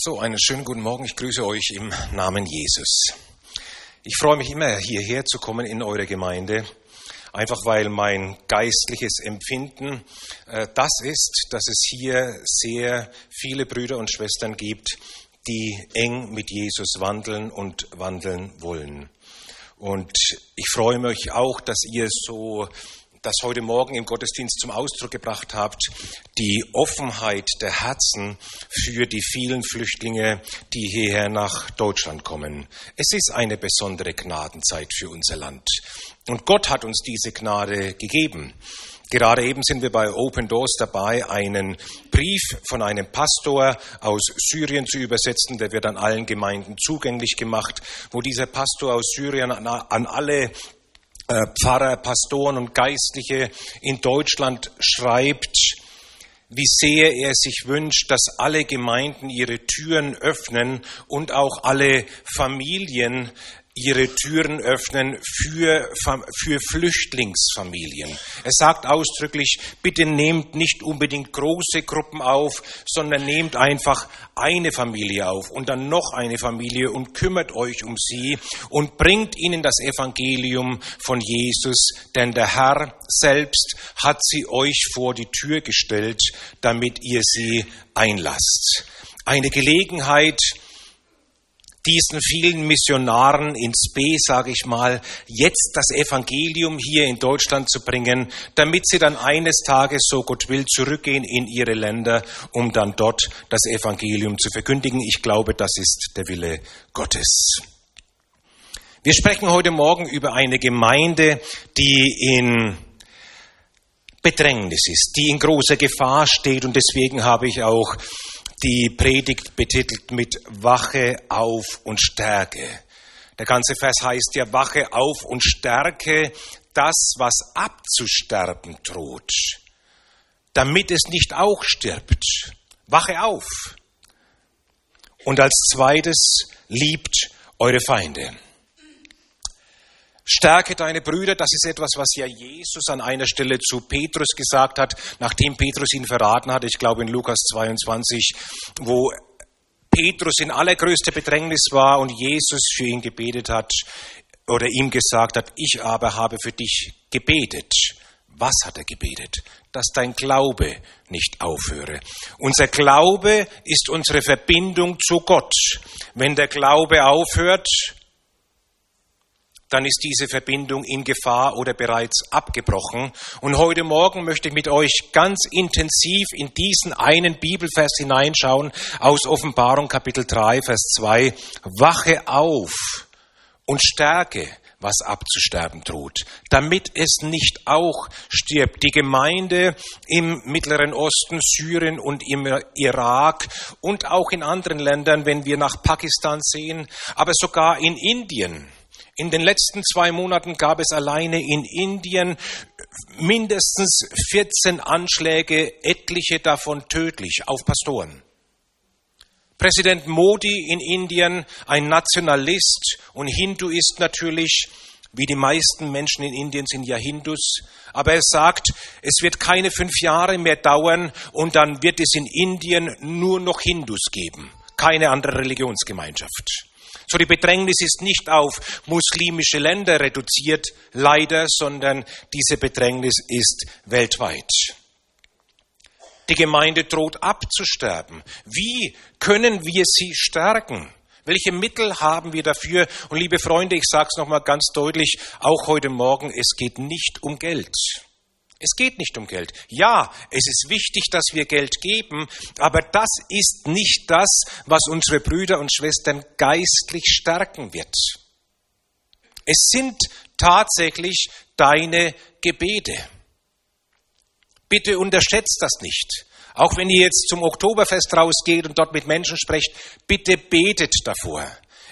So, einen schönen guten Morgen. Ich grüße euch im Namen Jesus. Ich freue mich immer, hierher zu kommen in eure Gemeinde, einfach weil mein geistliches Empfinden äh, das ist, dass es hier sehr viele Brüder und Schwestern gibt, die eng mit Jesus wandeln und wandeln wollen. Und ich freue mich auch, dass ihr so das heute Morgen im Gottesdienst zum Ausdruck gebracht habt, die Offenheit der Herzen für die vielen Flüchtlinge, die hierher nach Deutschland kommen. Es ist eine besondere Gnadenzeit für unser Land. Und Gott hat uns diese Gnade gegeben. Gerade eben sind wir bei Open Doors dabei, einen Brief von einem Pastor aus Syrien zu übersetzen. Der wird an allen Gemeinden zugänglich gemacht, wo dieser Pastor aus Syrien an, alle Pfarrer, Pastoren und Geistliche in Deutschland schreibt, wie sehr er sich wünscht, dass alle Gemeinden ihre Türen öffnen und auch alle Familien ihre Türen öffnen für, für Flüchtlingsfamilien. Er sagt ausdrücklich, bitte nehmt nicht unbedingt große Gruppen auf, sondern nehmt einfach eine Familie auf und dann noch eine Familie und kümmert euch um sie und bringt ihnen das Evangelium von Jesus, denn der Herr selbst hat sie euch vor die Tür gestellt, damit ihr sie einlasst. Eine Gelegenheit, diesen vielen Missionaren ins B, sage ich mal, jetzt das Evangelium hier in Deutschland zu bringen, damit sie dann eines Tages, so Gott will, zurückgehen in ihre Länder, um dann dort das Evangelium zu verkündigen. Ich glaube, das ist der Wille Gottes. Wir sprechen heute Morgen über eine Gemeinde, die in Bedrängnis ist, die in großer Gefahr steht und deswegen habe ich auch die Predigt betitelt mit Wache auf und Stärke. Der ganze Vers heißt ja Wache auf und Stärke das, was abzusterben droht, damit es nicht auch stirbt. Wache auf. Und als zweites liebt eure Feinde. Stärke deine Brüder, das ist etwas, was ja Jesus an einer Stelle zu Petrus gesagt hat, nachdem Petrus ihn verraten hat, ich glaube in Lukas 22, wo Petrus in allergrößter Bedrängnis war und Jesus für ihn gebetet hat oder ihm gesagt hat, ich aber habe für dich gebetet. Was hat er gebetet? Dass dein Glaube nicht aufhöre. Unser Glaube ist unsere Verbindung zu Gott. Wenn der Glaube aufhört, dann ist diese Verbindung in Gefahr oder bereits abgebrochen. Und heute Morgen möchte ich mit euch ganz intensiv in diesen einen Bibelvers hineinschauen aus Offenbarung Kapitel 3, Vers 2. Wache auf und stärke, was abzusterben droht, damit es nicht auch stirbt. Die Gemeinde im Mittleren Osten, Syrien und im Irak und auch in anderen Ländern, wenn wir nach Pakistan sehen, aber sogar in Indien in den letzten zwei Monaten gab es alleine in Indien mindestens 14 Anschläge, etliche davon tödlich, auf Pastoren. Präsident Modi in Indien, ein Nationalist und Hinduist natürlich, wie die meisten Menschen in Indien sind ja Hindus, aber er sagt, es wird keine fünf Jahre mehr dauern und dann wird es in Indien nur noch Hindus geben, keine andere Religionsgemeinschaft. So die Bedrängnis ist nicht auf muslimische Länder reduziert, leider, sondern diese Bedrängnis ist weltweit. Die Gemeinde droht abzusterben. Wie können wir sie stärken? Welche Mittel haben wir dafür? Und liebe Freunde, ich sage es nochmal ganz deutlich, auch heute Morgen, es geht nicht um Geld. Es geht nicht um Geld. Ja, es ist wichtig, dass wir Geld geben, aber das ist nicht das, was unsere Brüder und Schwestern geistlich stärken wird. Es sind tatsächlich deine Gebete. Bitte unterschätzt das nicht. Auch wenn ihr jetzt zum Oktoberfest rausgeht und dort mit Menschen sprecht, bitte betet davor.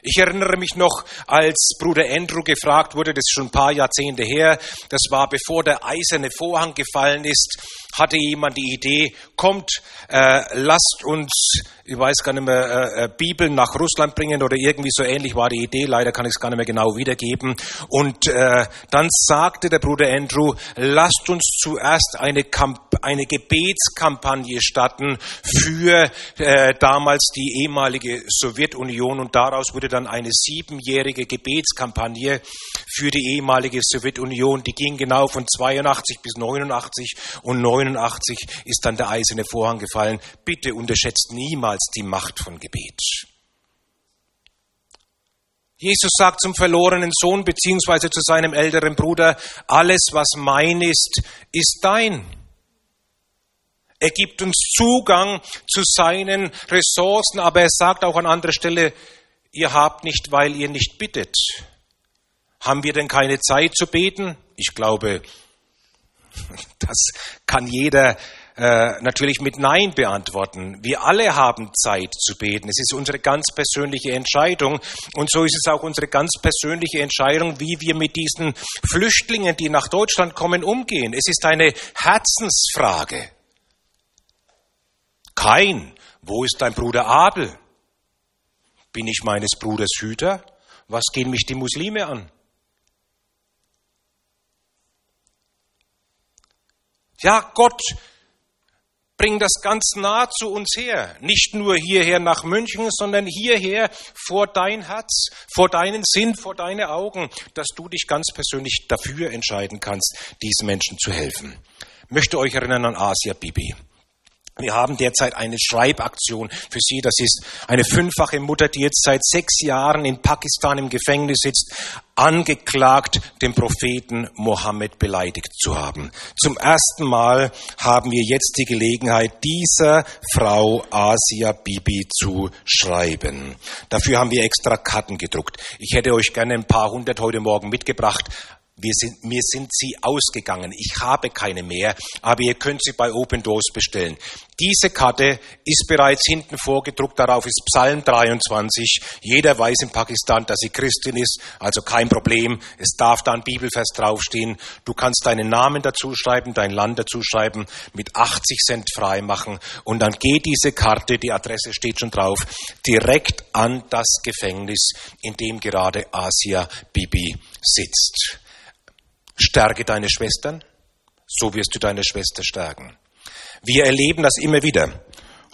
Ich erinnere mich noch, als Bruder Andrew gefragt wurde, das ist schon ein paar Jahrzehnte her, das war bevor der eiserne Vorhang gefallen ist, hatte jemand die Idee, kommt, äh, lasst uns, ich weiß gar nicht mehr, äh, äh, Bibeln nach Russland bringen oder irgendwie so ähnlich war die Idee, leider kann ich es gar nicht mehr genau wiedergeben. Und äh, dann sagte der Bruder Andrew, lasst uns zuerst eine, Kamp eine Gebetskampagne starten für äh, damals die ehemalige Sowjetunion und daraus wurde dann eine siebenjährige Gebetskampagne für die ehemalige Sowjetunion. Die ging genau von 82 bis 89 und 89 ist dann der eiserne Vorhang gefallen. Bitte unterschätzt niemals die Macht von Gebet. Jesus sagt zum verlorenen Sohn beziehungsweise zu seinem älteren Bruder, alles was mein ist, ist dein. Er gibt uns Zugang zu seinen Ressourcen, aber er sagt auch an anderer Stelle, ihr habt nicht, weil ihr nicht bittet. Haben wir denn keine Zeit zu beten? Ich glaube, das kann jeder äh, natürlich mit Nein beantworten. Wir alle haben Zeit zu beten. Es ist unsere ganz persönliche Entscheidung. Und so ist es auch unsere ganz persönliche Entscheidung, wie wir mit diesen Flüchtlingen, die nach Deutschland kommen, umgehen. Es ist eine Herzensfrage. Kein, wo ist dein Bruder Abel? Bin ich meines Bruders Hüter? Was gehen mich die Muslime an? Ja, Gott bring das ganz nah zu uns her. Nicht nur hierher nach München, sondern hierher vor dein Herz, vor deinen Sinn, vor deine Augen, dass du dich ganz persönlich dafür entscheiden kannst, diesen Menschen zu helfen. Ich möchte euch erinnern an Asia Bibi. Wir haben derzeit eine Schreibaktion für sie. Das ist eine fünffache Mutter, die jetzt seit sechs Jahren in Pakistan im Gefängnis sitzt, angeklagt, den Propheten Mohammed beleidigt zu haben. Zum ersten Mal haben wir jetzt die Gelegenheit, dieser Frau Asia Bibi zu schreiben. Dafür haben wir extra Karten gedruckt. Ich hätte euch gerne ein paar hundert heute Morgen mitgebracht, wir sind, mir sind sie ausgegangen. Ich habe keine mehr, aber ihr könnt sie bei Open Doors bestellen. Diese Karte ist bereits hinten vorgedruckt. Darauf ist Psalm 23. Jeder weiß in Pakistan, dass sie Christin ist, also kein Problem. Es darf da ein Bibelvers draufstehen. Du kannst deinen Namen dazu schreiben, dein Land dazu schreiben, mit 80 Cent frei machen und dann geht diese Karte, die Adresse steht schon drauf, direkt an das Gefängnis, in dem gerade Asia Bibi sitzt. Stärke deine Schwestern, so wirst du deine Schwester stärken. Wir erleben das immer wieder.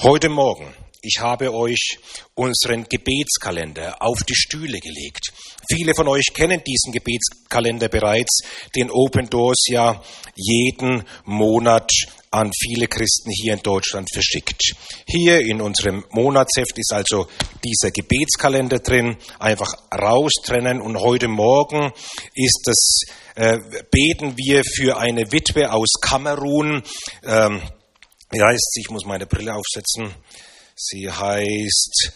Heute Morgen, ich habe euch unseren Gebetskalender auf die Stühle gelegt. Viele von euch kennen diesen Gebetskalender bereits, den Open Doors ja jeden Monat an viele Christen hier in Deutschland verschickt. Hier in unserem Monatsheft ist also dieser Gebetskalender drin, einfach raustrennen und heute Morgen ist das, äh, beten wir für eine Witwe aus Kamerun. Ähm, wie heißt sie? Ich muss meine Brille aufsetzen. Sie heißt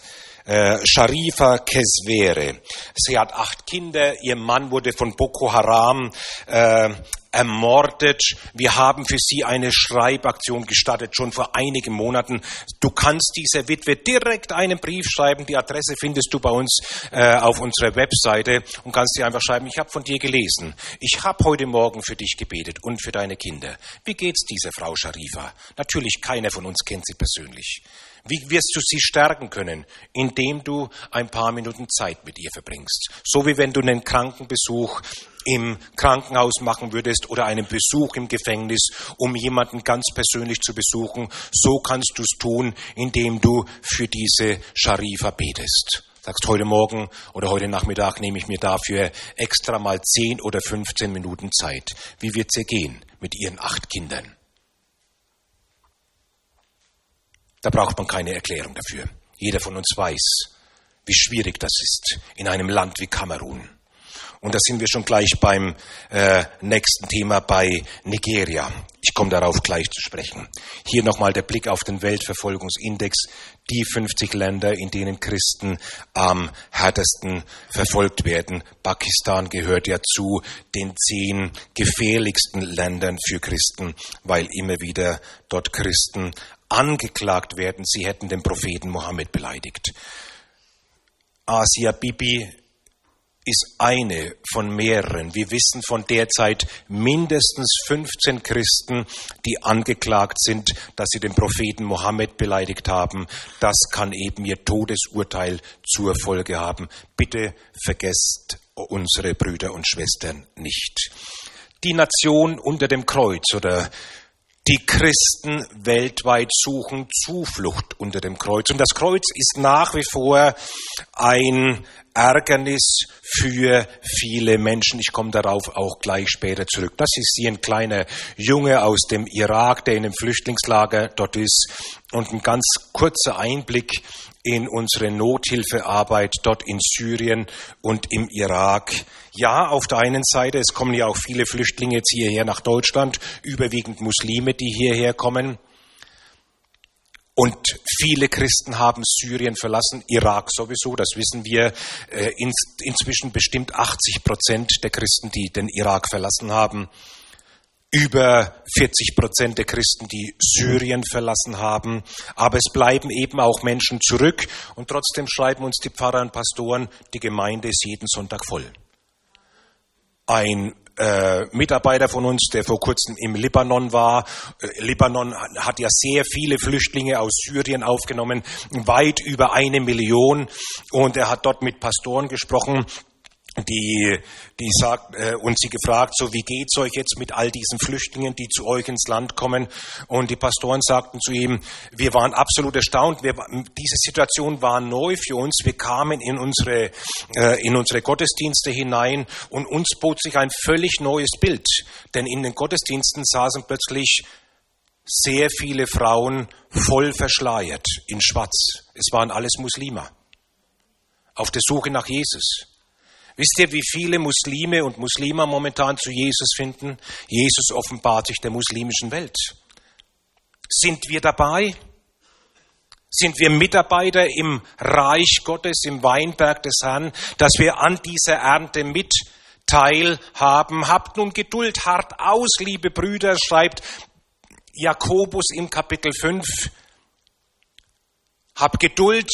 äh, Sharifa Keswere. Sie hat acht Kinder. Ihr Mann wurde von Boko Haram äh, ermordet. Wir haben für sie eine Schreibaktion gestartet, schon vor einigen Monaten. Du kannst dieser Witwe direkt einen Brief schreiben. Die Adresse findest du bei uns äh, auf unserer Webseite und kannst dir einfach schreiben, ich habe von dir gelesen. Ich habe heute Morgen für dich gebetet und für deine Kinder. Wie geht's dieser Frau Sharifa? Natürlich, keiner von uns kennt sie persönlich. Wie wirst du sie stärken können? Indem du ein paar Minuten Zeit mit ihr verbringst. So wie wenn du einen Krankenbesuch im Krankenhaus machen würdest oder einen Besuch im Gefängnis, um jemanden ganz persönlich zu besuchen. So kannst du es tun, indem du für diese Sharifa betest. Sagst heute Morgen oder heute Nachmittag nehme ich mir dafür extra mal 10 oder 15 Minuten Zeit. Wie wird es ihr gehen mit ihren acht Kindern? Da braucht man keine Erklärung dafür. Jeder von uns weiß, wie schwierig das ist in einem Land wie Kamerun. Und da sind wir schon gleich beim äh, nächsten Thema bei Nigeria. Ich komme darauf gleich zu sprechen. Hier nochmal der Blick auf den Weltverfolgungsindex. Die 50 Länder, in denen Christen am härtesten verfolgt werden. Pakistan gehört ja zu den zehn gefährlichsten Ländern für Christen, weil immer wieder dort Christen angeklagt werden, sie hätten den Propheten Mohammed beleidigt. Asia Bibi ist eine von mehreren. Wir wissen von derzeit mindestens 15 Christen, die angeklagt sind, dass sie den Propheten Mohammed beleidigt haben. Das kann eben ihr Todesurteil zur Folge haben. Bitte vergesst unsere Brüder und Schwestern nicht. Die Nation unter dem Kreuz oder Die Christen weltweit suchen Zuflucht unter dem Kreuz. Und das Kreuz ist nach wie vor ein Ärgernis für viele Menschen. Ich komme darauf auch gleich später zurück. Das ist hier ein kleiner Junge aus dem Irak, der in einem Flüchtlingslager dort ist. Und ein ganz kurzer Einblick in unsere Nothilfearbeit dort in Syrien und im Irak. Ja, auf der einen Seite, es kommen ja auch viele Flüchtlinge jetzt hierher nach Deutschland, überwiegend Muslime, die hierher kommen. Und viele Christen haben Syrien verlassen, Irak sowieso, das wissen wir. Äh, inzwischen bestimmt 80 Prozent der Christen, die den Irak verlassen haben über 40 Prozent der Christen, die Syrien verlassen haben. Aber es bleiben eben auch Menschen zurück. Und trotzdem schreiben uns die Pfarrer und Pastoren, die Gemeinde ist jeden Sonntag voll. Ein äh, Mitarbeiter von uns, der vor kurzem im Libanon war. Äh, Libanon hat ja sehr viele Flüchtlinge aus Syrien aufgenommen, weit über eine Million. Und er hat dort mit Pastoren gesprochen die, die sagt, äh, und sie gefragt, so wie geht's euch jetzt mit all diesen Flüchtlingen, die zu euch ins Land kommen? Und die Pastoren sagten zu ihm, wir waren absolut erstaunt. Wir, diese Situation war neu für uns. Wir kamen in unsere, äh, in unsere Gottesdienste hinein und uns bot sich ein völlig neues Bild. Denn in den Gottesdiensten saßen plötzlich sehr viele Frauen voll verschleiert in Schwarz. Es waren alles Muslime auf der Suche nach Jesus. Wisst ihr, wie viele Muslime und Muslime momentan zu Jesus finden? Jesus offenbart sich der muslimischen Welt. Sind wir dabei? Sind wir Mitarbeiter im Reich Gottes, im Weinberg des Herrn, dass wir an dieser Ernte mit teilhaben? Habt nun Geduld hart aus, liebe Brüder, schreibt Jakobus im Kapitel 5. Habt Geduld,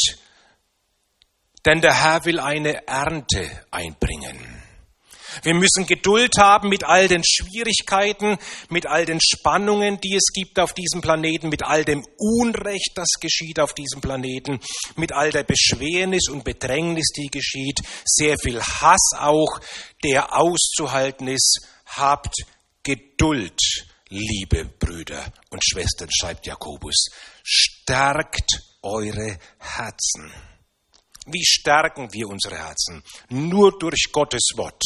denn der Herr will eine Ernte einbringen. Wir müssen Geduld haben mit all den Schwierigkeiten, mit all den Spannungen, die es gibt auf diesem Planeten, mit all dem Unrecht, das geschieht auf diesem Planeten, mit all der Beschwernis und Bedrängnis, die geschieht, sehr viel Hass auch, der auszuhalten ist. Habt Geduld, liebe Brüder und Schwestern, schreibt Jakobus. Stärkt eure Herzen. Wie stärken wir unsere Herzen? Nur durch Gottes Wort.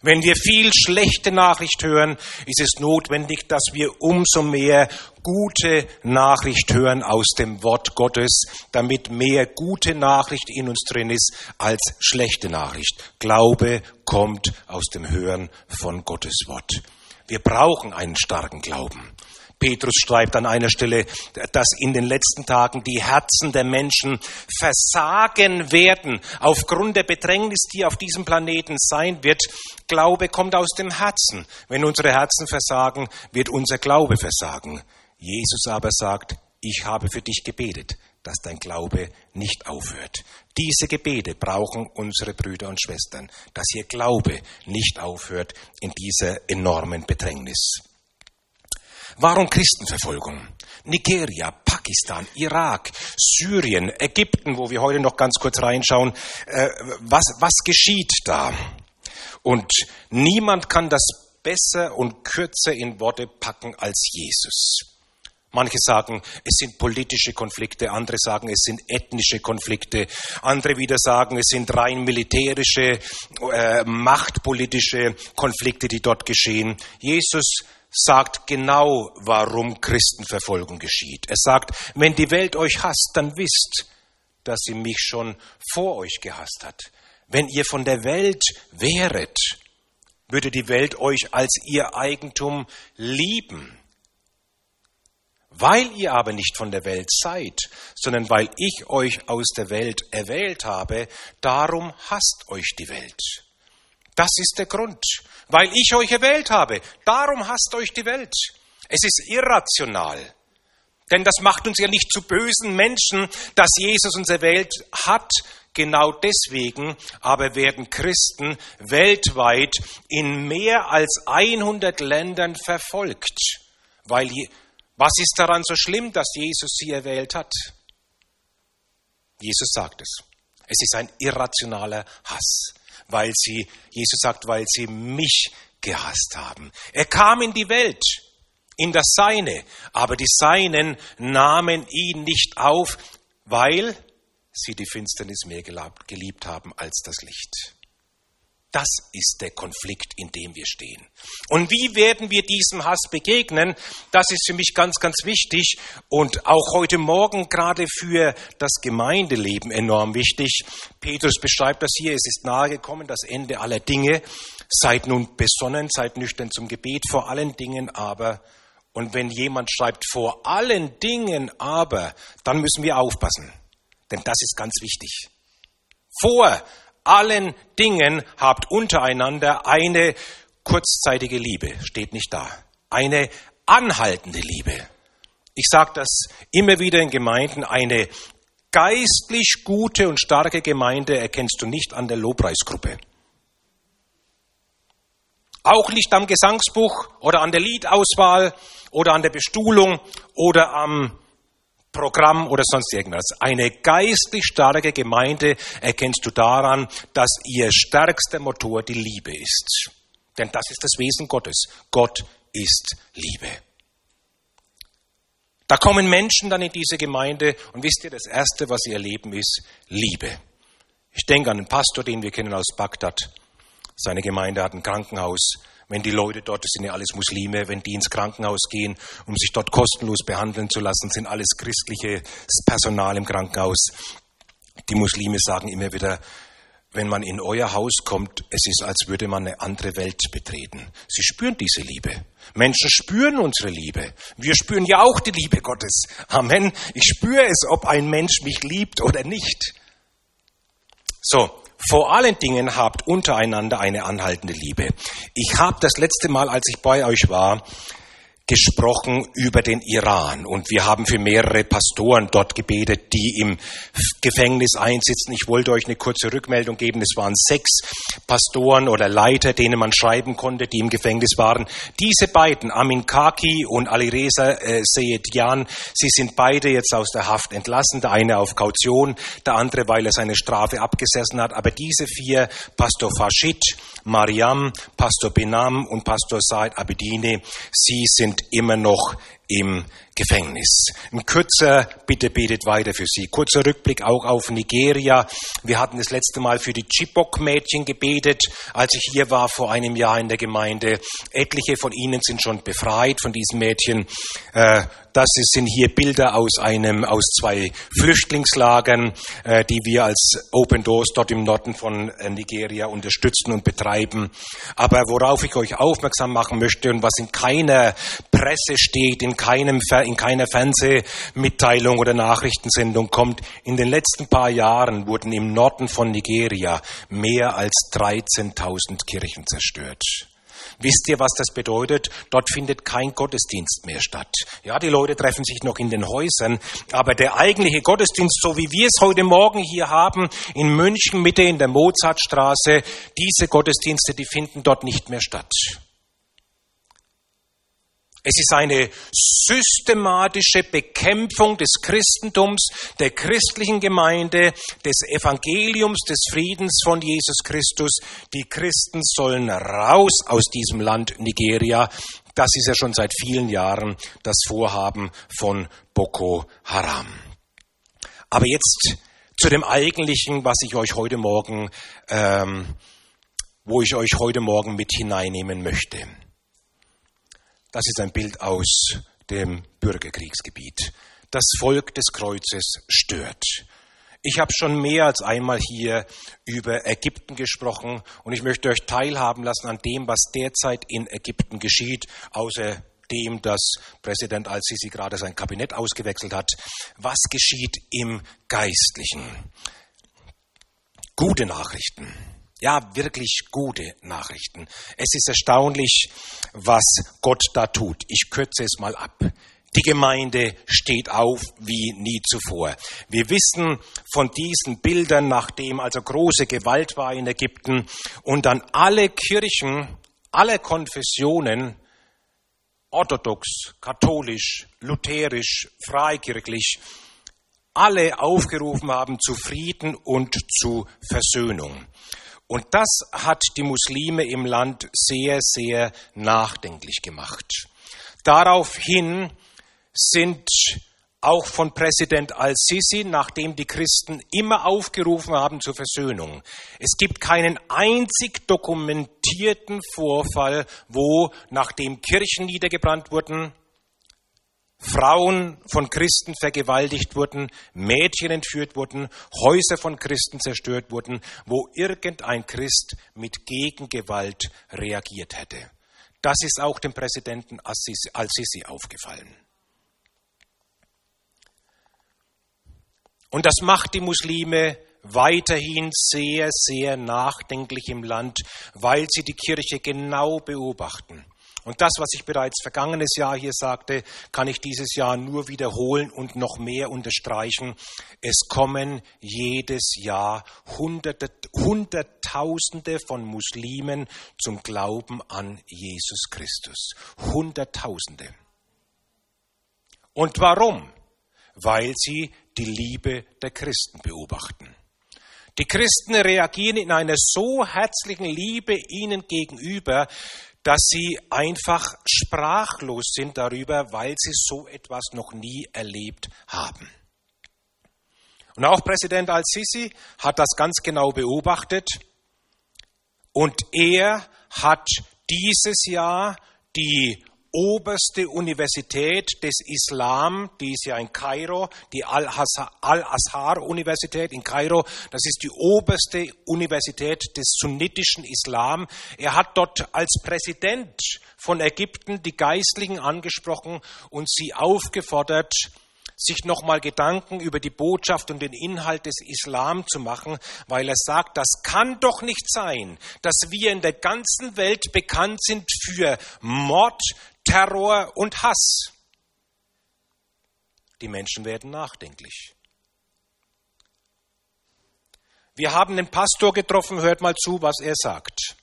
Wenn wir viel schlechte Nachricht hören, ist es notwendig, dass wir umso mehr gute Nachricht hören aus dem Wort Gottes, damit mehr gute Nachricht in uns drin ist als schlechte Nachricht. Glaube kommt aus dem Hören von Gottes Wort. Wir brauchen einen starken Glauben. Petrus schreibt an einer Stelle, dass in den letzten Tagen die Herzen der Menschen versagen werden aufgrund der Bedrängnis, die auf diesem Planeten sein wird. Glaube kommt aus dem Herzen. Wenn unsere Herzen versagen, wird unser Glaube versagen. Jesus aber sagt, ich habe für dich gebetet, dass dein Glaube nicht aufhört. Diese Gebete brauchen unsere Brüder und Schwestern, dass ihr Glaube nicht aufhört in dieser enormen Bedrängnis. Warum Christenverfolgung? Nigeria, Pakistan, Irak, Syrien, Ägypten, wo wir heute noch ganz kurz reinschauen. Äh, was, was geschieht da? Und niemand kann das besser und kürzer in Worte packen als Jesus. Manche sagen, es sind politische Konflikte, andere sagen, es sind ethnische Konflikte, andere wieder sagen, es sind rein militärische, äh, machtpolitische Konflikte, die dort geschehen. Jesus sagt genau, warum Christenverfolgung geschieht. Er sagt, wenn die Welt euch hasst, dann wisst, dass sie mich schon vor euch gehasst hat. Wenn ihr von der Welt wäret, würde die Welt euch als ihr Eigentum lieben. Weil ihr aber nicht von der Welt seid, sondern weil ich euch aus der Welt erwählt habe, darum hasst euch die Welt. Das ist der Grund weil ich euch erwählt habe. Darum hasst euch die Welt. Es ist irrational. Denn das macht uns ja nicht zu bösen Menschen, dass Jesus uns erwählt hat. Genau deswegen aber werden Christen weltweit in mehr als 100 Ländern verfolgt. Weil, was ist daran so schlimm, dass Jesus sie erwählt hat? Jesus sagt es. Es ist ein irrationaler Hass weil sie, Jesus sagt, weil sie mich gehasst haben. Er kam in die Welt, in das Seine, aber die Seinen nahmen ihn nicht auf, weil sie die Finsternis mehr geliebt haben als das Licht. Das ist der Konflikt, in dem wir stehen. Und wie werden wir diesem Hass begegnen? Das ist für mich ganz, ganz wichtig und auch heute Morgen gerade für das Gemeindeleben enorm wichtig. Petrus beschreibt das hier, es ist nahegekommen, das Ende aller Dinge. Seid nun besonnen, seid nüchtern zum Gebet, vor allen Dingen aber. Und wenn jemand schreibt, vor allen Dingen aber, dann müssen wir aufpassen. Denn das ist ganz wichtig. Vor allen Dingen habt untereinander eine kurzzeitige Liebe, steht nicht da. Eine anhaltende Liebe. Ich sage das immer wieder in Gemeinden, eine geistlich gute und starke Gemeinde erkennst du nicht an der Lobpreisgruppe. Auch nicht am Gesangsbuch oder an der Liedauswahl oder an der Bestuhlung oder am Programm oder sonst irgendwas. Eine geistlich starke Gemeinde erkennst du daran, dass ihr stärkster Motor die Liebe ist. Denn das ist das Wesen Gottes. Gott ist Liebe. Da kommen Menschen dann in diese Gemeinde und wisst ihr, das Erste, was sie erleben, ist Liebe. Ich denke an einen Pastor, den wir kennen aus Bagdad. Seine Gemeinde hat ein Krankenhaus wenn die Leute dort, das sind ja alles Muslime, wenn die ins Krankenhaus gehen, um sich dort kostenlos behandeln zu lassen, sind alles christliches Personal im Krankenhaus. Die Muslime sagen immer wieder, wenn man in euer Haus kommt, es ist, als würde man eine andere Welt betreten. Sie spüren diese Liebe. Menschen spüren unsere Liebe. Wir spüren ja auch die Liebe Gottes. Amen. Ich spüre es, ob ein Mensch mich liebt oder nicht. So, vor allen Dingen habt untereinander eine anhaltende Liebe. Ich habe das letzte Mal, als ich bei euch war, gesprochen über den Iran und wir haben für mehrere Pastoren dort gebetet, die im Gefängnis einsitzen. Ich wollte euch eine kurze Rückmeldung geben. Es waren sechs Pastoren oder Leiter, denen man schreiben konnte, die im Gefängnis waren. Diese beiden, Amin Kaki und Alireza äh, Seyedian, sie sind beide jetzt aus der Haft entlassen. Der eine auf Kaution, der andere, weil er seine Strafe abgesessen hat. Aber diese vier, Pastor Fashid, Mariam, Pastor Benam und Pastor Said Abedine, sie sind immer noch im Gefängnis. Ein kürzer, bitte betet weiter für sie. Kurzer Rückblick auch auf Nigeria. Wir hatten das letzte Mal für die Chibok-Mädchen gebetet, als ich hier war vor einem Jahr in der Gemeinde. Etliche von ihnen sind schon befreit von diesen Mädchen. Äh, das sind hier Bilder aus einem, aus zwei Flüchtlingslagern, äh, die wir als Open Doors dort im Norden von äh, Nigeria unterstützen und betreiben. Aber worauf ich euch aufmerksam machen möchte und was in keiner Presse steht, in keinem, in keiner Fernsehmitteilung oder Nachrichtensendung kommt. In den letzten paar Jahren wurden im Norden von Nigeria mehr als 13.000 Kirchen zerstört. Wisst ihr, was das bedeutet? Dort findet kein Gottesdienst mehr statt. Ja, die Leute treffen sich noch in den Häusern, aber der eigentliche Gottesdienst, so wie wir es heute Morgen hier haben, in München Mitte in der Mozartstraße, diese Gottesdienste, die finden dort nicht mehr statt. Es ist eine systematische Bekämpfung des Christentums, der christlichen Gemeinde, des Evangeliums, des Friedens von Jesus Christus. Die Christen sollen raus aus diesem Land Nigeria. Das ist ja schon seit vielen Jahren das Vorhaben von Boko Haram. Aber jetzt zu dem eigentlichen, was ich euch heute Morgen, ähm, wo ich euch heute Morgen mit hineinnehmen möchte. Das ist ein Bild aus dem Bürgerkriegsgebiet. Das Volk des Kreuzes stört. Ich habe schon mehr als einmal hier über Ägypten gesprochen und ich möchte euch teilhaben lassen an dem, was derzeit in Ägypten geschieht, außer dem, dass Präsident al-Sisi gerade sein Kabinett ausgewechselt hat. Was geschieht im Geistlichen? Gute Nachrichten. Ja, wirklich gute Nachrichten. Es ist erstaunlich, was Gott da tut. Ich kürze es mal ab. Die Gemeinde steht auf wie nie zuvor. Wir wissen von diesen Bildern, nachdem also große Gewalt war in Ägypten und dann alle Kirchen, alle Konfessionen, orthodox, katholisch, lutherisch, freikirchlich, alle aufgerufen haben zu Frieden und zu Versöhnung. Und das hat die Muslime im Land sehr, sehr nachdenklich gemacht. Daraufhin sind auch von Präsident al-Sisi, nachdem die Christen immer aufgerufen haben zur Versöhnung. Es gibt keinen einzig dokumentierten Vorfall, wo, nachdem Kirchen niedergebrannt wurden, Frauen von Christen vergewaltigt wurden, Mädchen entführt wurden, Häuser von Christen zerstört wurden, wo irgendein Christ mit Gegengewalt reagiert hätte. Das ist auch dem Präsidenten al-Sisi aufgefallen. Und das macht die Muslime weiterhin sehr, sehr nachdenklich im Land, weil sie die Kirche genau beobachten. Und das, was ich bereits vergangenes Jahr hier sagte, kann ich dieses Jahr nur wiederholen und noch mehr unterstreichen. Es kommen jedes Jahr Hunderte, Hunderttausende von Muslimen zum Glauben an Jesus Christus. Hunderttausende. Und warum? Weil sie die Liebe der Christen beobachten. Die Christen reagieren in einer so herzlichen Liebe ihnen gegenüber, dass sie einfach sprachlos sind darüber, weil sie so etwas noch nie erlebt haben. Und auch Präsident al-Sisi hat das ganz genau beobachtet und er hat dieses Jahr die oberste Universität des Islam, die ist ja in Kairo, die Al-Azhar-Universität in Kairo. Das ist die oberste Universität des sunnitischen Islam. Er hat dort als Präsident von Ägypten die Geistlichen angesprochen und sie aufgefordert, sich nochmal Gedanken über die Botschaft und den Inhalt des Islam zu machen, weil er sagt, das kann doch nicht sein, dass wir in der ganzen Welt bekannt sind für Mord, Terror und Hass. Die Menschen werden nachdenklich. Wir haben den Pastor getroffen, hört mal zu, was er sagt.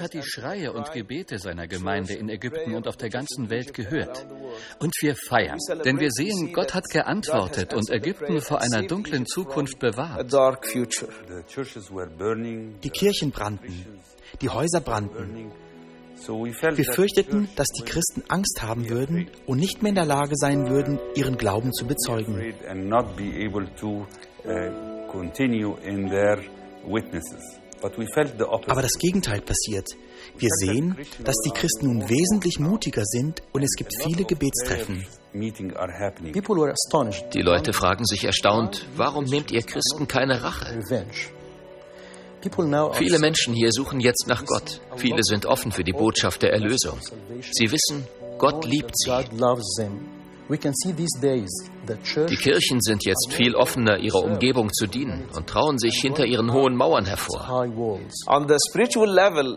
Hat die Schreie und Gebete seiner Gemeinde in Ägypten und auf der ganzen Welt gehört. Und wir feiern, denn wir sehen, Gott hat geantwortet und Ägypten vor einer dunklen Zukunft bewahrt. Die Kirchen brannten, die Häuser brannten. Wir fürchteten, dass die Christen Angst haben würden und nicht mehr in der Lage sein würden, ihren Glauben zu bezeugen. Aber das Gegenteil passiert. Wir sehen, dass die Christen nun wesentlich mutiger sind und es gibt viele Gebetstreffen. Die Leute fragen sich erstaunt, warum nehmt ihr Christen keine Rache? Viele Menschen hier suchen jetzt nach Gott. Viele sind offen für die Botschaft der Erlösung. Sie wissen, Gott liebt sie. Die Kirchen sind jetzt viel offener, ihrer Umgebung zu dienen und trauen sich hinter ihren hohen Mauern hervor.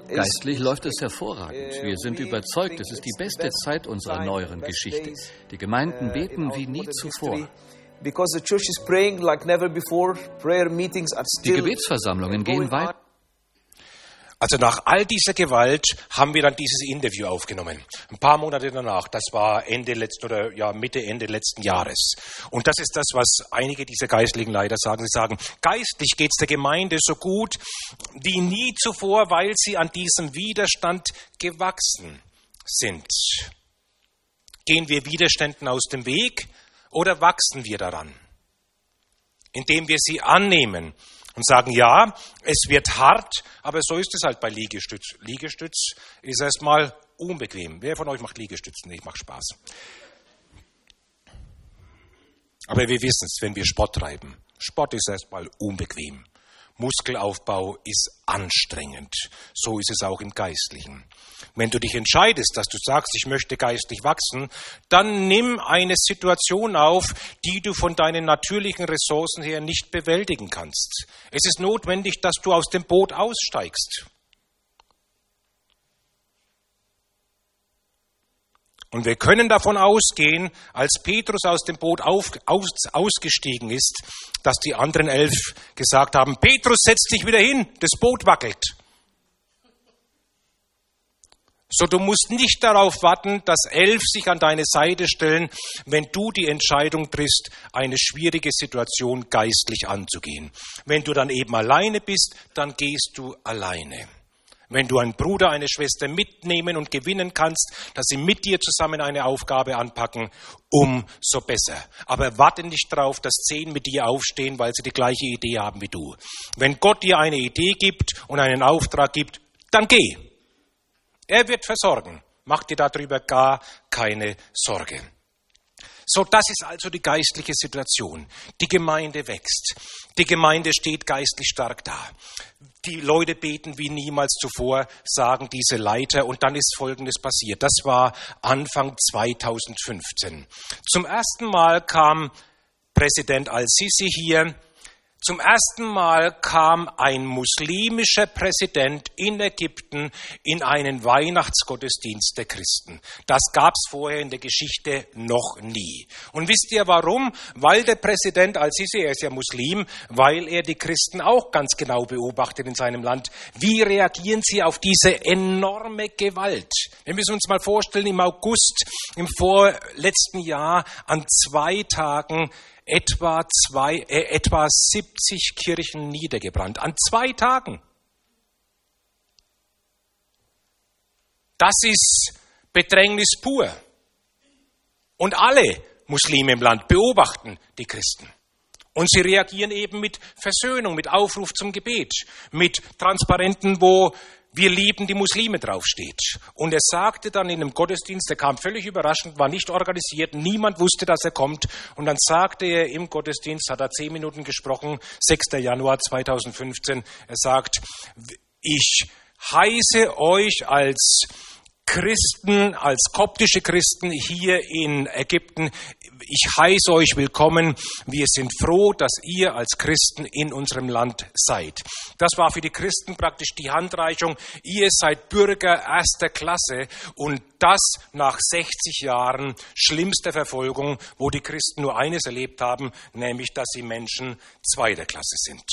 Geistlich läuft es hervorragend. Wir sind überzeugt, es ist die beste Zeit unserer neueren Geschichte. Die Gemeinden beten wie nie zuvor. Die Gebetsversammlungen gehen weiter. Also nach all dieser Gewalt haben wir dann dieses Interview aufgenommen. Ein paar Monate danach, das war Ende letzten oder ja Mitte Ende letzten Jahres. Und das ist das, was einige dieser Geistlichen leider sagen. Sie sagen, geistlich geht es der Gemeinde so gut wie nie zuvor, weil sie an diesem Widerstand gewachsen sind. Gehen wir Widerständen aus dem Weg oder wachsen wir daran? Indem wir sie annehmen und sagen, ja, es wird hart, aber so ist es halt bei Liegestütz. Liegestütz ist erstmal unbequem. Wer von euch macht Liegestützen? Ich mache Spaß. Aber wir wissen es, wenn wir Sport treiben. Sport ist erstmal unbequem. Muskelaufbau ist anstrengend. So ist es auch im Geistlichen. Wenn du dich entscheidest, dass du sagst, ich möchte geistlich wachsen, dann nimm eine Situation auf, die du von deinen natürlichen Ressourcen her nicht bewältigen kannst. Es ist notwendig, dass du aus dem Boot aussteigst. Und wir können davon ausgehen, als Petrus aus dem Boot auf, aus, ausgestiegen ist, dass die anderen elf gesagt haben, Petrus, setz dich wieder hin, das Boot wackelt. So, du musst nicht darauf warten, dass elf sich an deine Seite stellen, wenn du die Entscheidung triffst, eine schwierige Situation geistlich anzugehen. Wenn du dann eben alleine bist, dann gehst du alleine. Wenn du einen Bruder, eine Schwester mitnehmen und gewinnen kannst, dass sie mit dir zusammen eine Aufgabe anpacken, umso besser. Aber warte nicht darauf, dass zehn mit dir aufstehen, weil sie die gleiche Idee haben wie du. Wenn Gott dir eine Idee gibt und einen Auftrag gibt, dann geh. Er wird versorgen. Mach dir darüber gar keine Sorge. So, das ist also die geistliche Situation. Die Gemeinde wächst. Die Gemeinde steht geistlich stark da. Die Leute beten wie niemals zuvor, sagen diese Leiter. Und dann ist Folgendes passiert. Das war Anfang 2015. Zum ersten Mal kam Präsident Al-Sisi hier zum ersten Mal kam ein muslimischer Präsident in Ägypten in einen Weihnachtsgottesdienst der Christen. Das gab es vorher in der Geschichte noch nie. Und wisst ihr warum? Weil der Präsident Al-Sisi, er ist ja Muslim, weil er die Christen auch ganz genau beobachtet in seinem Land. Wie reagieren sie auf diese enorme Gewalt? Wir müssen uns mal vorstellen, im August, im vorletzten Jahr, an zwei Tagen etwa, zwei, äh, etwa 70 Kirchen niedergebrannt. An zwei Tagen. Das ist Bedrängnis pur. Und alle Muslime im Land beobachten die Christen. Und sie reagieren eben mit Versöhnung, mit Aufruf zum Gebet, mit Transparenten, wo wir lieben die Muslime draufsteht. Und er sagte dann in einem Gottesdienst, der kam völlig überraschend, war nicht organisiert, niemand wusste, dass er kommt. Und dann sagte er im Gottesdienst, hat er zehn Minuten gesprochen, 6. Januar 2015, er sagt, ich heiße euch als Christen, als koptische Christen hier in Ägypten, ich heiße euch willkommen. Wir sind froh, dass ihr als Christen in unserem Land seid. Das war für die Christen praktisch die Handreichung. Ihr seid Bürger erster Klasse und das nach 60 Jahren schlimmster Verfolgung, wo die Christen nur eines erlebt haben, nämlich dass sie Menschen zweiter Klasse sind.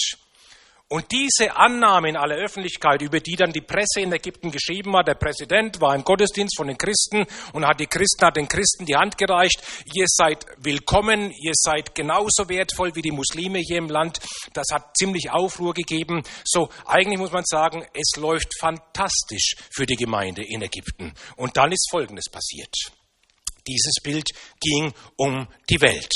Und diese Annahme in aller Öffentlichkeit, über die dann die Presse in Ägypten geschrieben hat, der Präsident war im Gottesdienst von den Christen und hat die Christen, hat den Christen die Hand gereicht, ihr seid willkommen, ihr seid genauso wertvoll wie die Muslime hier im Land. Das hat ziemlich Aufruhr gegeben. So, eigentlich muss man sagen, es läuft fantastisch für die Gemeinde in Ägypten. Und dann ist Folgendes passiert. Dieses Bild ging um die Welt.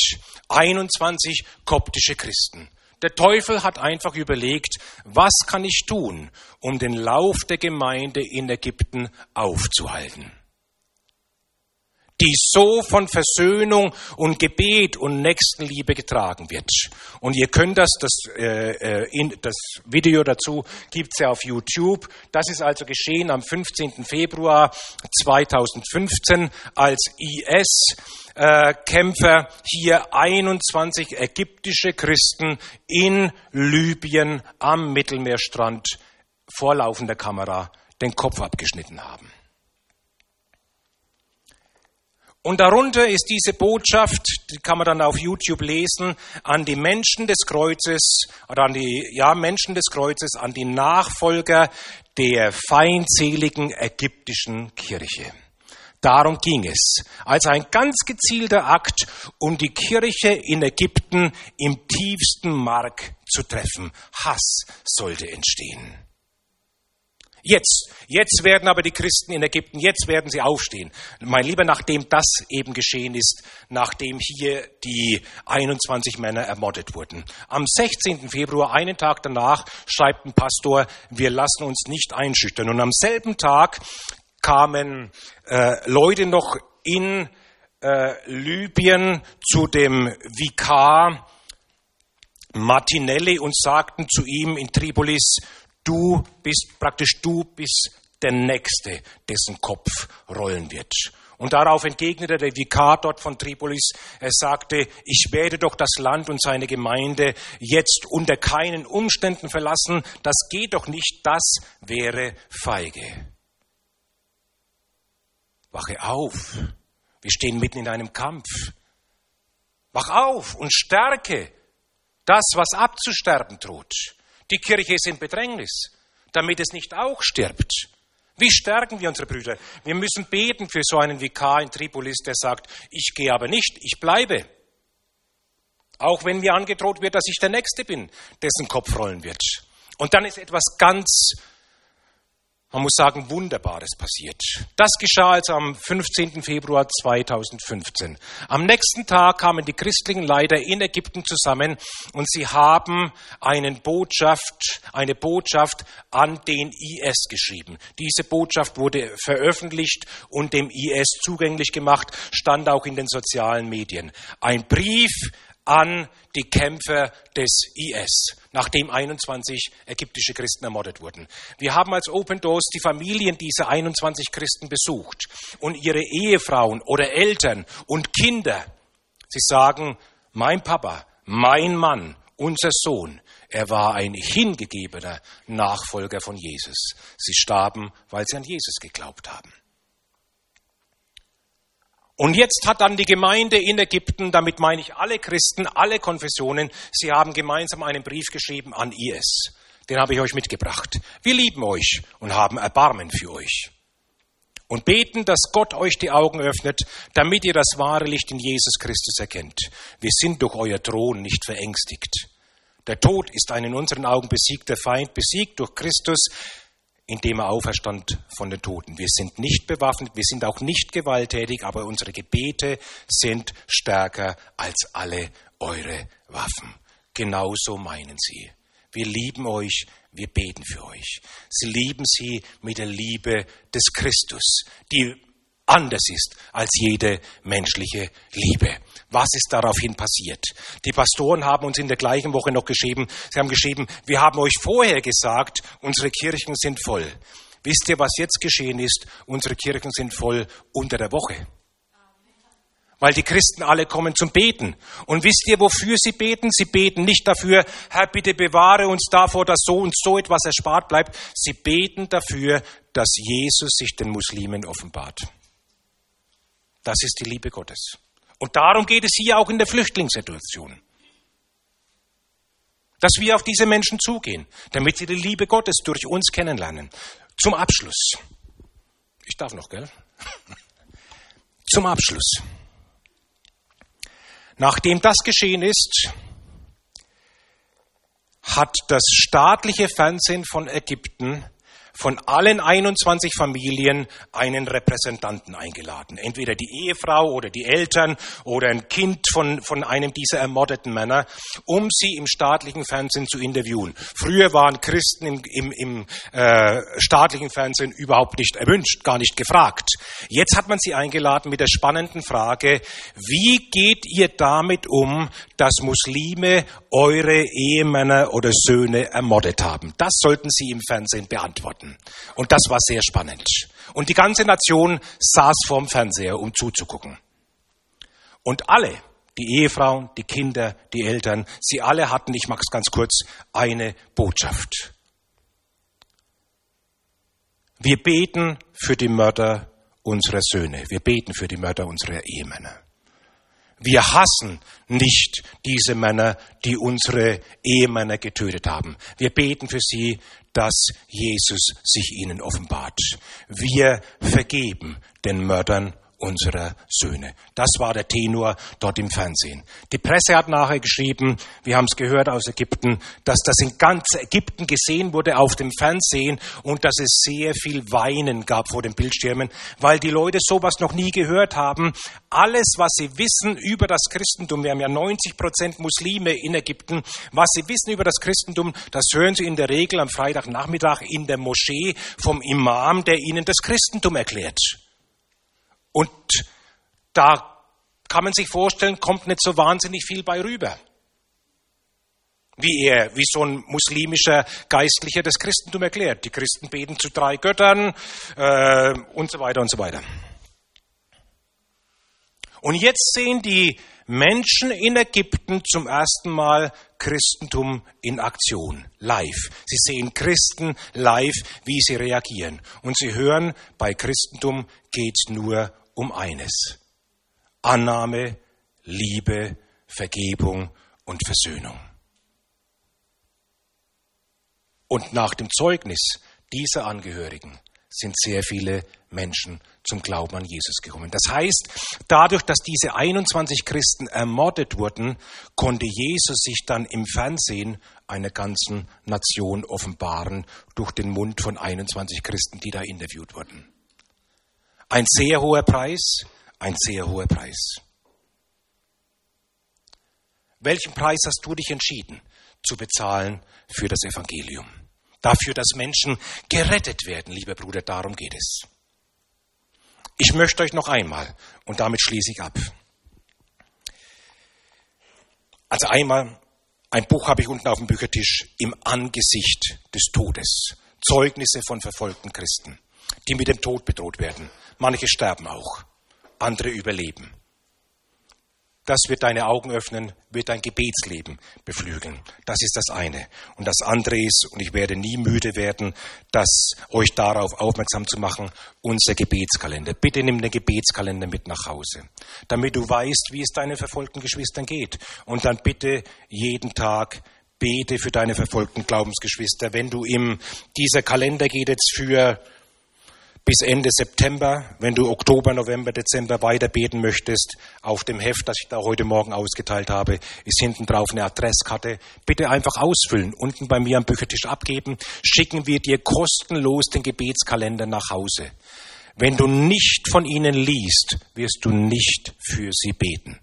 21 koptische Christen. Der Teufel hat einfach überlegt, was kann ich tun, um den Lauf der Gemeinde in Ägypten aufzuhalten die so von Versöhnung und Gebet und Nächstenliebe getragen wird. Und ihr könnt das, das, äh, äh in, das Video dazu gibt's ja auf YouTube. Das ist also geschehen am 15. Februar 2015, als IS-Kämpfer äh, hier 21 ägyptische Christen in Libyen am Mittelmeerstrand vor laufender Kamera den Kopf abgeschnitten haben. Und darunter ist diese Botschaft, die kann man dann auf YouTube lesen, an die Menschen des Kreuzes oder an die ja, Menschen des Kreuzes, an die Nachfolger der feindseligen ägyptischen Kirche. Darum ging es, als ein ganz gezielter Akt, um die Kirche in Ägypten im tiefsten Mark zu treffen. Hass sollte entstehen. Jetzt, jetzt werden aber die Christen in Ägypten, jetzt werden sie aufstehen. Mein Lieber, nachdem das eben geschehen ist, nachdem hier die 21 Männer ermordet wurden. Am 16. Februar, einen Tag danach, schreibt ein Pastor, wir lassen uns nicht einschüchtern. Und am selben Tag kamen äh, Leute noch in äh, Libyen zu dem Vikar Martinelli und sagten zu ihm in Tripolis, Du bist praktisch, du bist der Nächste, dessen Kopf rollen wird. Und darauf entgegnete der Vikar dort von Tripolis, er sagte, ich werde doch das Land und seine Gemeinde jetzt unter keinen Umständen verlassen, das geht doch nicht, das wäre feige. Wache auf, wir stehen mitten in einem Kampf. Wach auf und stärke das, was abzusterben droht. Die Kirche ist in Bedrängnis, damit es nicht auch stirbt. Wie stärken wir unsere Brüder? Wir müssen beten für so einen Vikar in Tripolis, der sagt, ich gehe aber nicht, ich bleibe. Auch wenn mir angedroht wird, dass ich der Nächste bin, dessen Kopf rollen wird. Und dann ist etwas ganz man muss sagen, Wunderbares passiert. Das geschah also am 15. Februar 2015. Am nächsten Tag kamen die christlichen Leiter in Ägypten zusammen und sie haben einen Botschaft, eine Botschaft an den IS geschrieben. Diese Botschaft wurde veröffentlicht und dem IS zugänglich gemacht, stand auch in den sozialen Medien. Ein Brief an die Kämpfer des IS, nachdem 21 ägyptische Christen ermordet wurden. Wir haben als Open Doors die Familien dieser 21 Christen besucht und ihre Ehefrauen oder Eltern und Kinder. Sie sagen, mein Papa, mein Mann, unser Sohn, er war ein hingegebener Nachfolger von Jesus. Sie starben, weil sie an Jesus geglaubt haben. Und jetzt hat dann die Gemeinde in Ägypten, damit meine ich alle Christen, alle Konfessionen, sie haben gemeinsam einen Brief geschrieben an IS. Den habe ich euch mitgebracht. Wir lieben euch und haben Erbarmen für euch. Und beten, dass Gott euch die Augen öffnet, damit ihr das wahre Licht in Jesus Christus erkennt. Wir sind durch euer Thron nicht verängstigt. Der Tod ist ein in unseren Augen besiegter Feind, besiegt durch Christus, indem er auferstand von den Toten. Wir sind nicht bewaffnet, wir sind auch nicht gewalttätig, aber unsere Gebete sind stärker als alle eure Waffen. Genauso meinen sie. Wir lieben euch, wir beten für euch. Sie lieben sie mit der Liebe des Christus, die anders ist als jede menschliche Liebe. Was ist daraufhin passiert? Die Pastoren haben uns in der gleichen Woche noch geschrieben, sie haben geschrieben, wir haben euch vorher gesagt, unsere Kirchen sind voll. Wisst ihr, was jetzt geschehen ist? Unsere Kirchen sind voll unter der Woche. Weil die Christen alle kommen zum Beten. Und wisst ihr, wofür sie beten? Sie beten nicht dafür, Herr, bitte bewahre uns davor, dass so und so etwas erspart bleibt. Sie beten dafür, dass Jesus sich den Muslimen offenbart. Das ist die Liebe Gottes. Und darum geht es hier auch in der Flüchtlingssituation. Dass wir auf diese Menschen zugehen, damit sie die Liebe Gottes durch uns kennenlernen. Zum Abschluss. Ich darf noch, gell? Zum Abschluss. Nachdem das geschehen ist, hat das staatliche Fernsehen von Ägypten von allen 21 Familien einen Repräsentanten eingeladen. Entweder die Ehefrau oder die Eltern oder ein Kind von, von einem dieser ermordeten Männer, um sie im staatlichen Fernsehen zu interviewen. Früher waren Christen im, im, im äh, staatlichen Fernsehen überhaupt nicht erwünscht, gar nicht gefragt. Jetzt hat man sie eingeladen mit der spannenden Frage, wie geht ihr damit um, dass Muslime eure Ehemänner oder Söhne ermordet haben? Das sollten sie im Fernsehen beantworten hatten. Und das war sehr spannend. Und die ganze Nation saß vorm Fernseher, um zuzugucken. Und alle, die Ehefrauen, die Kinder, die Eltern, sie alle hatten, ich mache es ganz kurz, eine Botschaft. Wir beten für die Mörder unserer Söhne. Wir beten für die Mörder unserer Ehemänner. Wir hassen nicht diese Männer, die unsere Ehemänner getötet haben. Wir beten für sie, dass Jesus sich ihnen offenbart. Wir vergeben den Mördern unserer Söhne. Das war der Tenor dort im Fernsehen. Die Presse hat nachher geschrieben, wir haben es gehört aus Ägypten, dass das in ganz Ägypten gesehen wurde auf dem Fernsehen und dass es sehr viel Weinen gab vor den Bildschirmen, weil die Leute sowas noch nie gehört haben. Alles, was sie wissen über das Christentum, wir haben ja 90 Prozent Muslime in Ägypten, was sie wissen über das Christentum, das hören sie in der Regel am Freitagnachmittag in der Moschee vom Imam, der ihnen das Christentum erklärt. Und da kann man sich vorstellen, kommt nicht so wahnsinnig viel bei rüber. Wie er, wie so ein muslimischer Geistlicher das Christentum erklärt. Die Christen beten zu drei Göttern äh, und so weiter und so weiter. Und jetzt sehen die Menschen in Ägypten zum ersten Mal Christentum in Aktion, live. Sie sehen Christen live, wie sie reagieren. Und sie hören, bei Christentum geht es nur um eines. Annahme, Liebe, Vergebung und Versöhnung. Und nach dem Zeugnis dieser Angehörigen sind sehr viele Menschen zum Glauben an Jesus gekommen. Das heißt, dadurch, dass diese 21 Christen ermordet wurden, konnte Jesus sich dann im Fernsehen einer ganzen Nation offenbaren durch den Mund von 21 Christen, die da interviewt wurden. Ein sehr hoher Preis, ein sehr hoher Preis. Welchen Preis hast du dich entschieden zu bezahlen für das Evangelium? Dafür, dass Menschen gerettet werden, lieber Bruder, darum geht es. Ich möchte euch noch einmal, und damit schließe ich ab. Also einmal, ein Buch habe ich unten auf dem Büchertisch, im Angesicht des Todes. Zeugnisse von verfolgten Christen, die mit dem Tod bedroht werden. Manche sterben auch, andere überleben. Das wird deine Augen öffnen, wird dein Gebetsleben beflügeln. Das ist das eine. Und das andere ist, und ich werde nie müde werden, das euch darauf aufmerksam zu machen, unser Gebetskalender. Bitte nimm den Gebetskalender mit nach Hause, damit du weißt, wie es deinen verfolgten Geschwistern geht. Und dann bitte jeden Tag bete für deine verfolgten Glaubensgeschwister. Wenn du im, dieser Kalender geht jetzt für bis Ende September, wenn du Oktober, November, Dezember weiter beten möchtest, auf dem Heft, das ich da heute Morgen ausgeteilt habe, ist hinten drauf eine Adresskarte. Bitte einfach ausfüllen, unten bei mir am Büchertisch abgeben. Schicken wir dir kostenlos den Gebetskalender nach Hause. Wenn du nicht von ihnen liest, wirst du nicht für sie beten.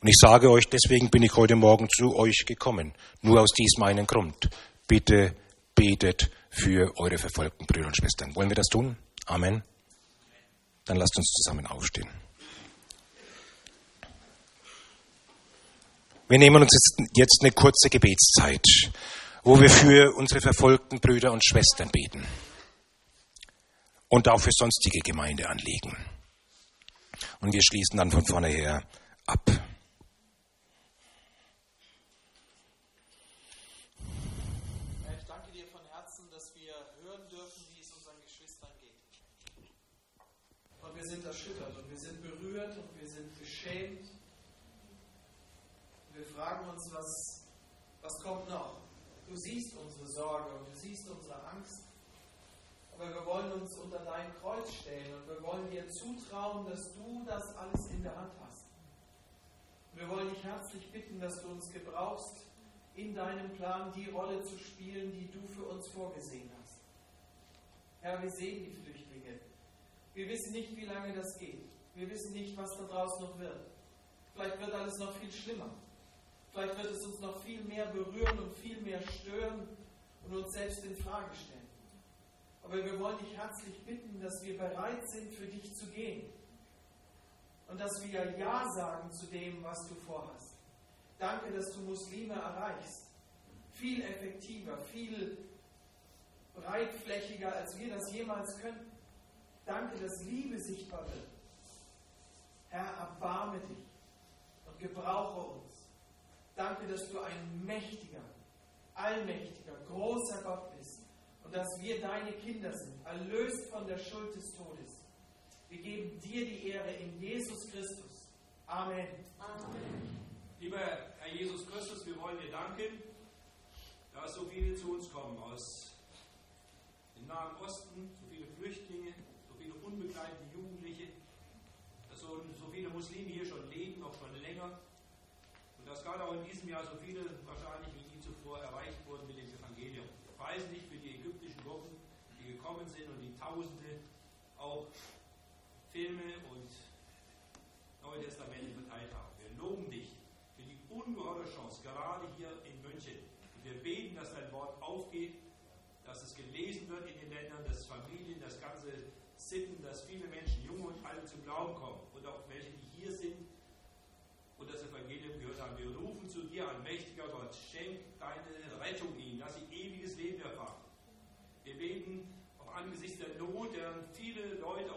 Und ich sage euch, deswegen bin ich heute Morgen zu euch gekommen. Nur aus diesem einen Grund. Bitte betet für eure verfolgten Brüder und Schwestern. Wollen wir das tun? Amen. Dann lasst uns zusammen aufstehen. Wir nehmen uns jetzt, eine kurze Gebetszeit, wo wir für unsere verfolgten Brüder und Schwestern beten und auch für sonstige Gemeindeanliegen. Und wir schließen dann von vorne her ab. kommt noch. Du siehst unsere Sorge und du siehst unsere Angst. Aber wir wollen uns unter dein Kreuz stellen und wir wollen dir zutrauen, dass du das alles in der Hand hast. Wir wollen dich herzlich bitten, dass du uns gebrauchst, in deinem Plan die Rolle zu spielen, die du für uns vorgesehen hast. Herr, wir sehen die Flüchtlinge. Wir wissen nicht, wie lange das geht. Wir wissen nicht, was da draußen noch wird. Vielleicht wird alles noch viel schlimmer. Vielleicht wird es uns noch viel mehr berühren und viel mehr stören und uns selbst in Frage stellen. Aber wir wollen dich herzlich bitten, dass wir bereit sind, für dich zu gehen. Und dass wir Ja sagen zu dem, was du vorhast. Danke, dass du Muslime erreichst. Viel effektiver, viel breitflächiger, als wir das jemals könnten. Danke, dass Liebe sichtbar wird. Herr, erbarme dich und gebrauche uns Danke, dass du ein mächtiger, allmächtiger, großer Gott bist und dass wir deine Kinder sind, erlöst von der Schuld des Todes. Wir geben dir die Ehre in Jesus Christus. Amen. Amen. Lieber Herr Jesus Christus, wir wollen dir danken, dass so viele zu uns kommen aus dem Nahen Osten, so viele Flüchtlinge, so viele unbegleitete Jugendliche, dass so, so viele Muslime hier schon leben, auch schon länger dass gerade auch in diesem Jahr so viele wahrscheinlich wie nie zuvor erreicht wurden mit dem Evangelium. Wir preisen dich für die ägyptischen Gruppen, die gekommen sind und die Tausende auch Filme und Neue Testamente verteilt haben. Wir loben dich für die ungeheure Chance, gerade hier in München. Und wir beten, dass dein Wort aufgeht, dass es gelesen wird in den Ländern, dass Familien, das ganze Sitten, dass viele Menschen, junge und alte, zum Glauben kommen und auch welche, die hier sind, und das Evangelium gehört haben. Wir rufen zu dir an, mächtiger Gott, schenk deine Rettung ihnen, dass sie ewiges Leben erfahren. Wir beten auch angesichts der Not, deren viele Leute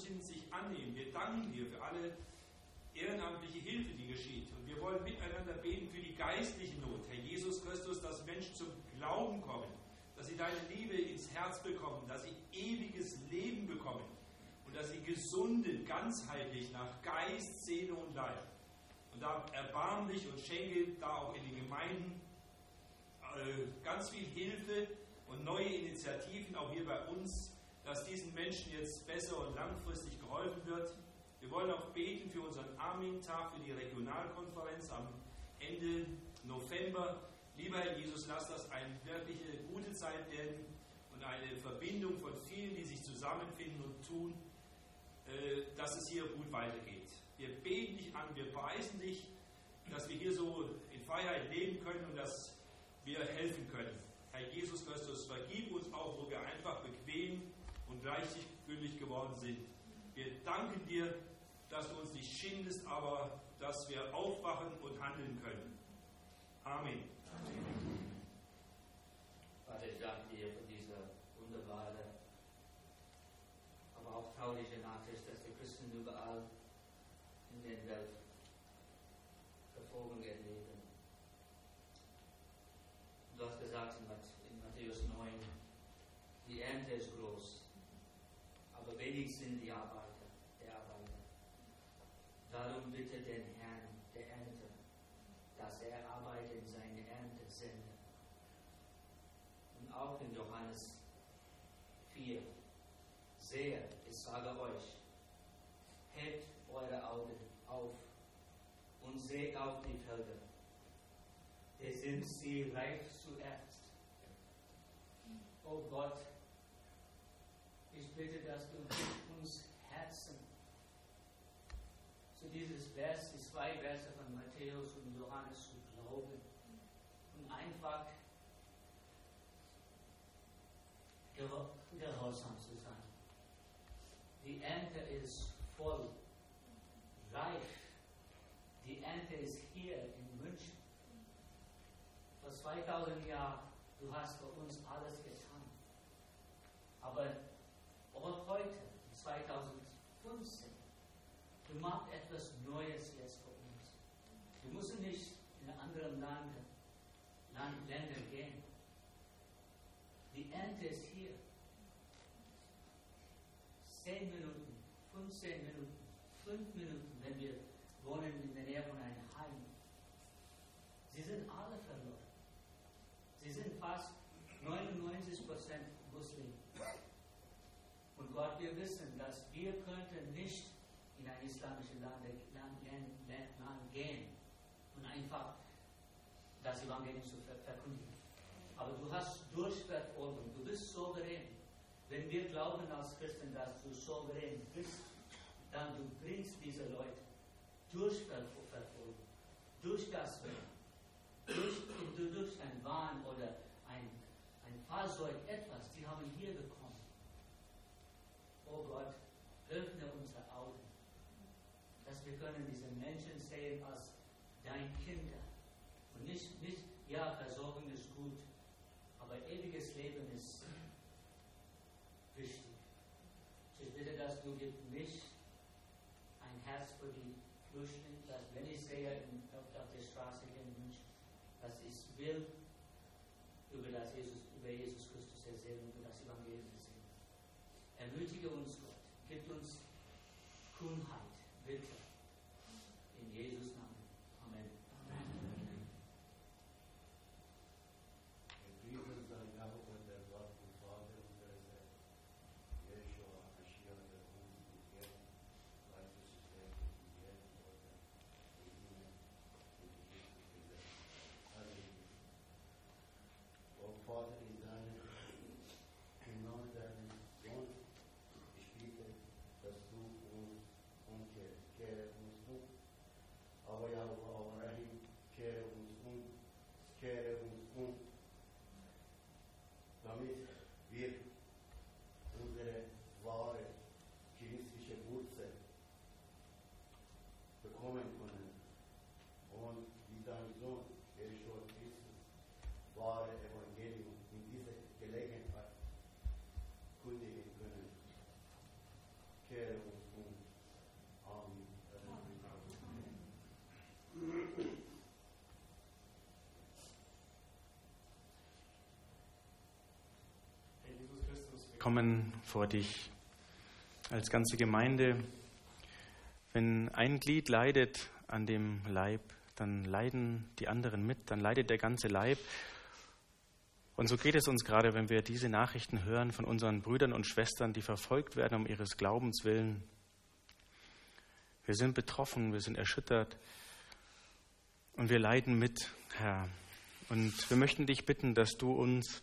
München sich annehmen. Wir danken dir für alle ehrenamtliche Hilfe, die geschieht. Und wir wollen miteinander beten für die geistliche Not, Herr Jesus Christus, dass Menschen zum Glauben kommen, dass sie deine Liebe ins Herz bekommen, dass sie ewiges Leben bekommen und dass sie gesunden, ganzheitlich nach Geist, Seele und Leib und da erbarmlich und schenke da auch in den Gemeinden äh, ganz viel Hilfe und neue Initiativen, auch hier bei uns, dass diesen Menschen jetzt besser und langfristig geholfen wird. Wir wollen auch beten für unseren Armin-Tag, für die Regionalkonferenz am Ende November. Lieber Herr Jesus, lass das eine wirkliche gute Zeit werden und eine Verbindung von vielen, die sich zusammenfinden und tun, äh, dass es hier gut weitergeht. Wir beten dich an, wir preisen dich, dass wir hier so in Freiheit leben können und dass wir helfen können. Herr Jesus Christus, vergib uns auch, wo wir einfach bequem gleichgültig geworden sind. Wir danken dir, dass du uns nicht schindest, aber dass wir aufwachen und handeln können. Amen. Amen. Vater, ich danke dir für diese wunderbare, aber auch traurige Nachricht, dass die Christen überall in der Welt Verfolgung erleben. Du hast gesagt in Matthäus 9, die Ernte ist groß, aber wenig sind die Arbeiter, der Arbeiter. Darum bitte den Herrn der Ernte, dass er Arbeit in seine Ernte sende. Und auch in Johannes 4, sehe, ich sage euch, hebt eure Augen auf und seht auf die Felder. Da sind sie reif zuerst. Oh Gott, ich bitte, dass du uns Herzen zu dieses Vers, die zwei Verse von Matthäus und Johannes zu glauben und einfach gehorsam zu sein. Die Ernte ist voll, reif. Die Ernte ist hier in München. Vor 2000 Jahren, du hast für uns alles getan. Aber auch heute, 2015, du machst etwas Neues jetzt für uns. Wir müssen nicht in anderen Land, Land, Länder gehen. Die Ernte ist hier. 10 Minuten, 15 Minuten, 5 Minuten, wenn wir wohnen in der Nähe von einem Heim. Sie sind alle verloren. Sie sind fast 99 Prozent Muslim. Und Gott, wir wissen, dass wir könnten nicht in ein islamisches Land, Land, Land, Land gehen und einfach das Evangelium zu verkündigen. Aber du hast Durchverfolgung, du bist souverän. Wenn wir glauben als Christen, dass du souverän bist, dann du bringst diese Leute durch Verfolgung, durch das durch, durch ein Wahn oder ein, ein Fahrzeug, etwas, die haben hier bekommen. Oh Gott, öffne unsere Augen, dass wir können diese Menschen sehen als dein Kinder. Und nicht, nicht, ja, Versorgung ist gut, aber ewiges Leben ist wichtig. Ich bitte, dass du gibst mich ein Herz für die Flüchtlinge, dass wenn ich sehe auf, der Straße in dass ich will Well, kommen vor dich als ganze Gemeinde. Wenn ein Glied leidet an dem Leib, dann leiden die anderen mit, dann leidet der ganze Leib. Und so geht es uns gerade, wenn wir diese Nachrichten hören von unseren Brüdern und Schwestern, die verfolgt werden um ihres Glaubens willen. Wir sind betroffen, wir sind erschüttert und wir leiden mit, Herr. Und wir möchten dich bitten, dass du uns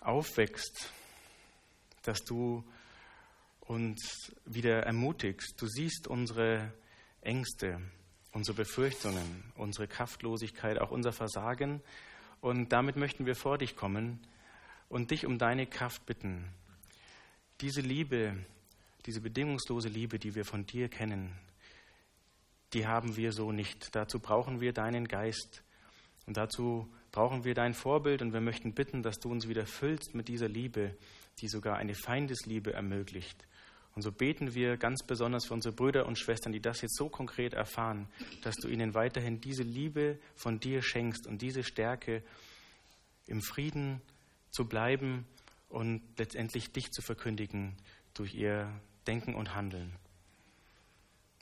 aufwächst, dass du uns wieder ermutigst. Du siehst unsere Ängste, unsere Befürchtungen, unsere Kraftlosigkeit, auch unser Versagen. Und damit möchten wir vor dich kommen und dich um deine Kraft bitten. Diese Liebe, diese bedingungslose Liebe, die wir von dir kennen, die haben wir so nicht. Dazu brauchen wir deinen Geist. Und dazu brauchen wir dein Vorbild und wir möchten bitten, dass du uns wieder füllst mit dieser Liebe, die sogar eine Feindesliebe ermöglicht. Und so beten wir ganz besonders für unsere Brüder und Schwestern, die das jetzt so konkret erfahren, dass du ihnen weiterhin diese Liebe von dir schenkst und diese Stärke, im Frieden zu bleiben und letztendlich dich zu verkündigen durch ihr Denken und Handeln.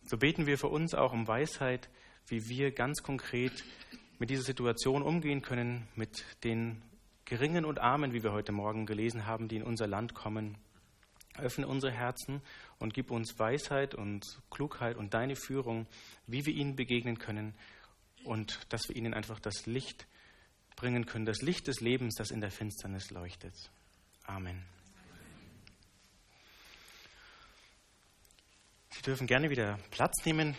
So beten wir für uns auch um Weisheit, wie wir ganz konkret mit dieser Situation umgehen können, mit den Geringen und Armen, wie wir heute Morgen gelesen haben, die in unser Land kommen. Öffne unsere Herzen und gib uns Weisheit und Klugheit und deine Führung, wie wir ihnen begegnen können und dass wir ihnen einfach das Licht bringen können, das Licht des Lebens, das in der Finsternis leuchtet. Amen. Sie dürfen gerne wieder Platz nehmen.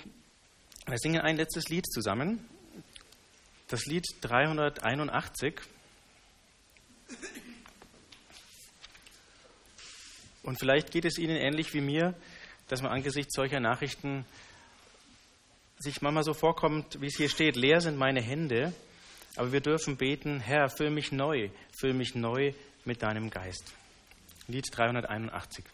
Wir singen ein letztes Lied zusammen. Das Lied 381. Und vielleicht geht es Ihnen ähnlich wie mir, dass man angesichts solcher Nachrichten sich manchmal so vorkommt, wie es hier steht, leer sind meine Hände, aber wir dürfen beten, Herr, füll mich neu, füll mich neu mit deinem Geist. Lied 381.